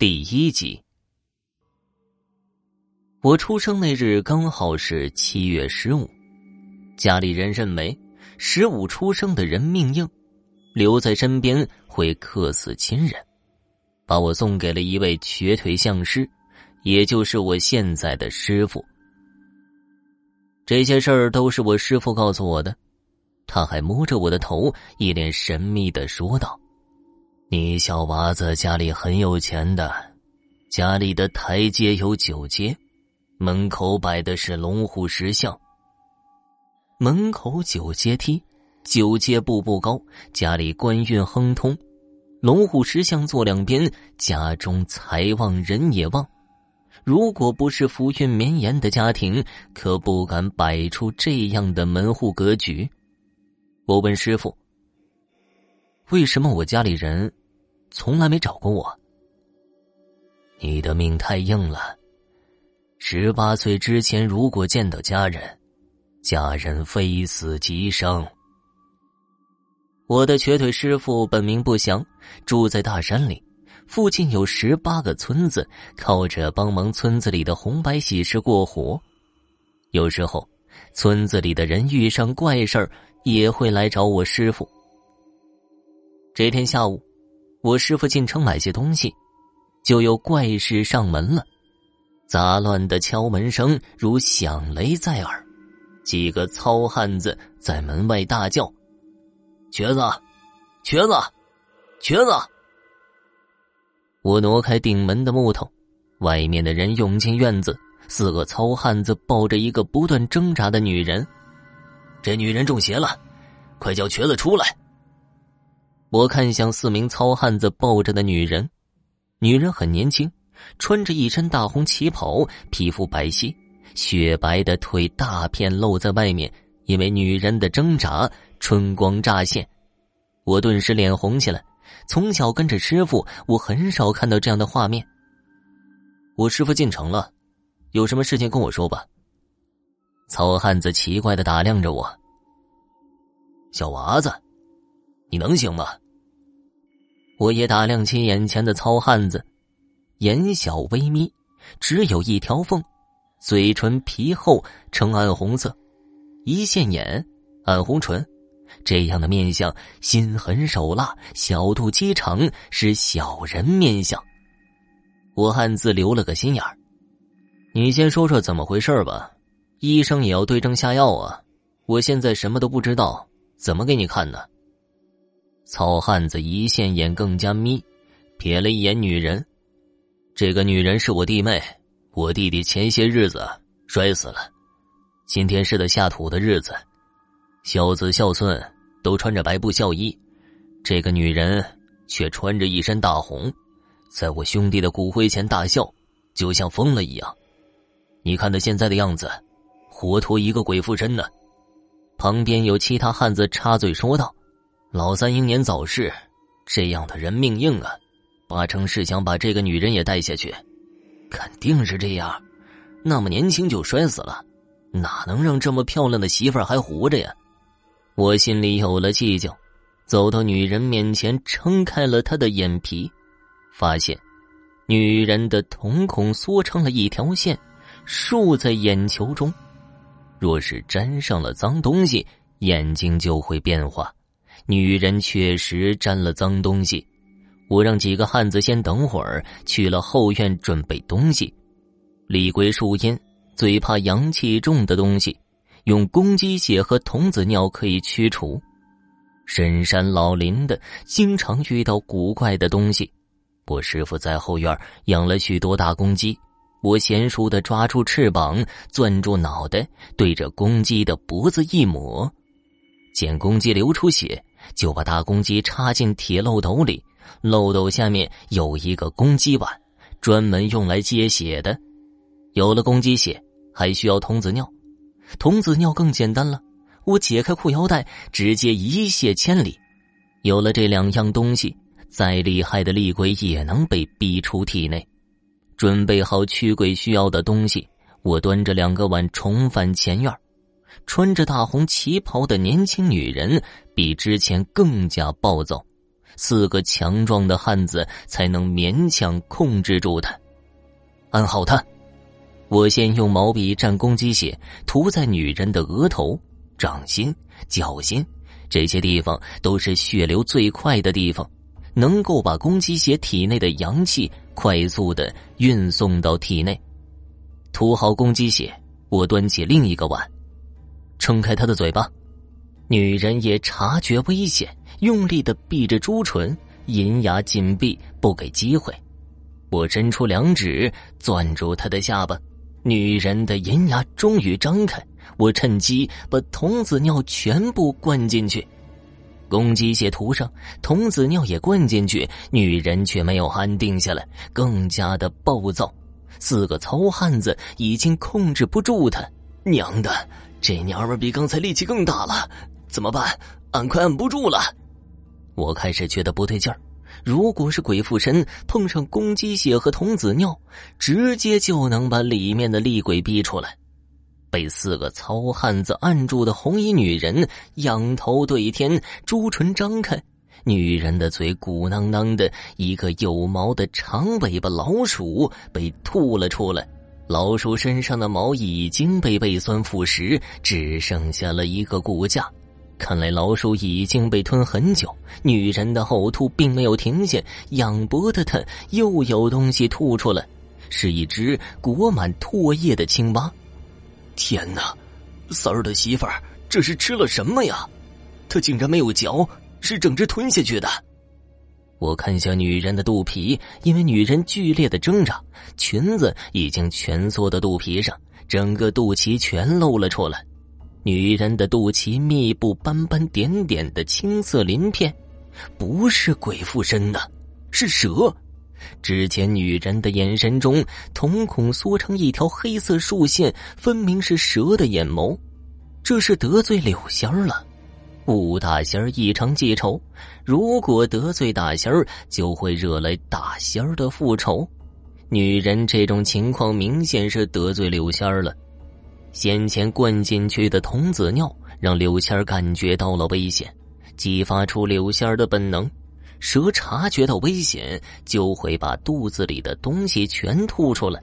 第一集。我出生那日刚好是七月十五，家里人认为十五出生的人命硬，留在身边会克死亲人，把我送给了一位瘸腿相师，也就是我现在的师傅。这些事儿都是我师傅告诉我的，他还摸着我的头，一脸神秘的说道。你小娃子家里很有钱的，家里的台阶有九阶，门口摆的是龙虎石像。门口九阶梯，九阶步步高，家里官运亨通。龙虎石像坐两边，家中财旺人也旺。如果不是福运绵延的家庭，可不敢摆出这样的门户格局。我问师傅：“为什么我家里人？”从来没找过我。你的命太硬了，十八岁之前如果见到家人，家人非死即伤。我的瘸腿师傅本名不详，住在大山里，附近有十八个村子，靠着帮忙村子里的红白喜事过活。有时候，村子里的人遇上怪事儿，也会来找我师傅。这天下午。我师傅进城买些东西，就有怪事上门了。杂乱的敲门声如响雷在耳，几个糙汉子在门外大叫：“瘸子，瘸子，瘸子！”我挪开顶门的木头，外面的人涌进院子。四个糙汉子抱着一个不断挣扎的女人，这女人中邪了，快叫瘸子出来！我看向四名糙汉子抱着的女人，女人很年轻，穿着一身大红旗袍，皮肤白皙，雪白的腿大片露在外面，因为女人的挣扎，春光乍现。我顿时脸红起来。从小跟着师傅，我很少看到这样的画面。我师傅进城了，有什么事情跟我说吧。糙汉子奇怪的打量着我，小娃子。你能行吗？我也打量起眼前的糙汉子，眼小微眯，只有一条缝，嘴唇皮厚呈暗红色，一线眼，暗红唇，这样的面相，心狠手辣，小肚鸡肠，是小人面相。我暗自留了个心眼儿。你先说说怎么回事吧，医生也要对症下药啊。我现在什么都不知道，怎么给你看呢？糙汉子一线眼更加眯，瞥了一眼女人。这个女人是我弟妹，我弟弟前些日子摔死了。今天是他下土的日子，孝子孝孙都穿着白布孝衣，这个女人却穿着一身大红，在我兄弟的骨灰前大笑，就像疯了一样。你看他现在的样子，活脱一个鬼附身呢。旁边有其他汉子插嘴说道。老三英年早逝，这样的人命硬啊，八成是想把这个女人也带下去，肯定是这样。那么年轻就摔死了，哪能让这么漂亮的媳妇儿还活着呀？我心里有了计较，走到女人面前，撑开了她的眼皮，发现女人的瞳孔缩成了一条线，竖在眼球中。若是沾上了脏东西，眼睛就会变化。女人确实沾了脏东西，我让几个汉子先等会儿，去了后院准备东西。李龟树烟最怕阳气重的东西，用公鸡血和童子尿可以驱除。深山老林的，经常遇到古怪的东西。我师傅在后院养了许多大公鸡，我娴熟的抓住翅膀，攥住脑袋，对着公鸡的脖子一抹，见公鸡流出血。就把大公鸡插进铁漏斗里，漏斗下面有一个公鸡碗，专门用来接血的。有了公鸡血，还需要童子尿。童子尿更简单了，我解开裤腰带，直接一泻千里。有了这两样东西，再厉害的厉鬼也能被逼出体内。准备好驱鬼需要的东西，我端着两个碗重返前院。穿着大红旗袍的年轻女人比之前更加暴躁，四个强壮的汉子才能勉强控制住她。安好她，我先用毛笔蘸公鸡血涂在女人的额头、掌心、脚心，这些地方都是血流最快的地方，能够把公鸡血体内的阳气快速的运送到体内。涂好公鸡血，我端起另一个碗，撑开他的嘴巴。女人也察觉危险，用力的闭着朱唇，银牙紧闭，不给机会。我伸出两指攥住她的下巴，女人的银牙终于张开，我趁机把童子尿全部灌进去，公鸡血涂上，童子尿也灌进去，女人却没有安定下来，更加的暴躁。四个糙汉子已经控制不住她，娘的，这娘们比刚才力气更大了。怎么办？俺快按不住了！我开始觉得不对劲儿。如果是鬼附身碰上公鸡血和童子尿，直接就能把里面的厉鬼逼出来。被四个糙汉子按住的红衣女人仰头对天，朱唇张开，女人的嘴鼓囊囊的，一个有毛的长尾巴老鼠被吐了出来。老鼠身上的毛已经被胃酸腐蚀，只剩下了一个骨架。看来老鼠已经被吞很久，女人的呕吐并没有停下，仰脖的她又有东西吐出来，是一只裹满唾液的青蛙。天哪，三儿的媳妇儿这是吃了什么呀？她竟然没有嚼，是整只吞下去的。我看向女人的肚皮，因为女人剧烈的挣扎，裙子已经蜷缩到肚皮上，整个肚脐全露了出来。女人的肚脐密布斑斑点点的青色鳞片，不是鬼附身的，是蛇。之前女人的眼神中瞳孔缩成一条黑色竖线，分明是蛇的眼眸。这是得罪柳仙儿了。顾大仙儿异常记仇，如果得罪大仙儿，就会惹来大仙儿的复仇。女人这种情况明显是得罪柳仙儿了。先前灌进去的童子尿让柳仙儿感觉到了危险，激发出柳仙儿的本能。蛇察觉到危险，就会把肚子里的东西全吐出来。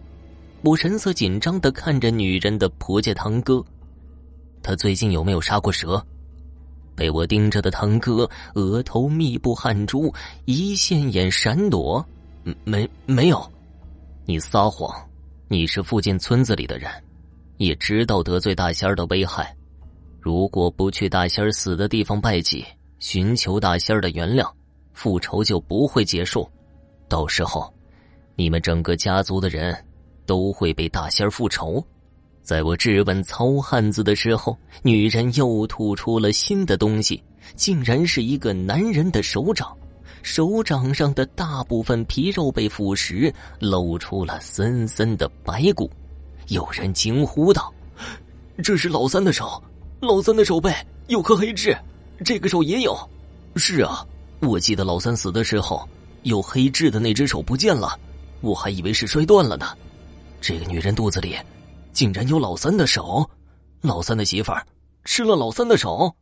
我神色紧张的看着女人的婆家堂哥，他最近有没有杀过蛇？被我盯着的堂哥额头密布汗珠，一线眼闪躲，没没有。你撒谎，你是附近村子里的人。也知道得罪大仙儿的危害，如果不去大仙儿死的地方拜祭，寻求大仙儿的原谅，复仇就不会结束。到时候，你们整个家族的人都会被大仙儿复仇。在我质问糙汉子的时候，女人又吐出了新的东西，竟然是一个男人的手掌，手掌上的大部分皮肉被腐蚀，露出了森森的白骨。有人惊呼道：“这是老三的手，老三的手背有颗黑痣，这个手也有。是啊，我记得老三死的时候，有黑痣的那只手不见了，我还以为是摔断了呢。这个女人肚子里，竟然有老三的手，老三的媳妇儿吃了老三的手。”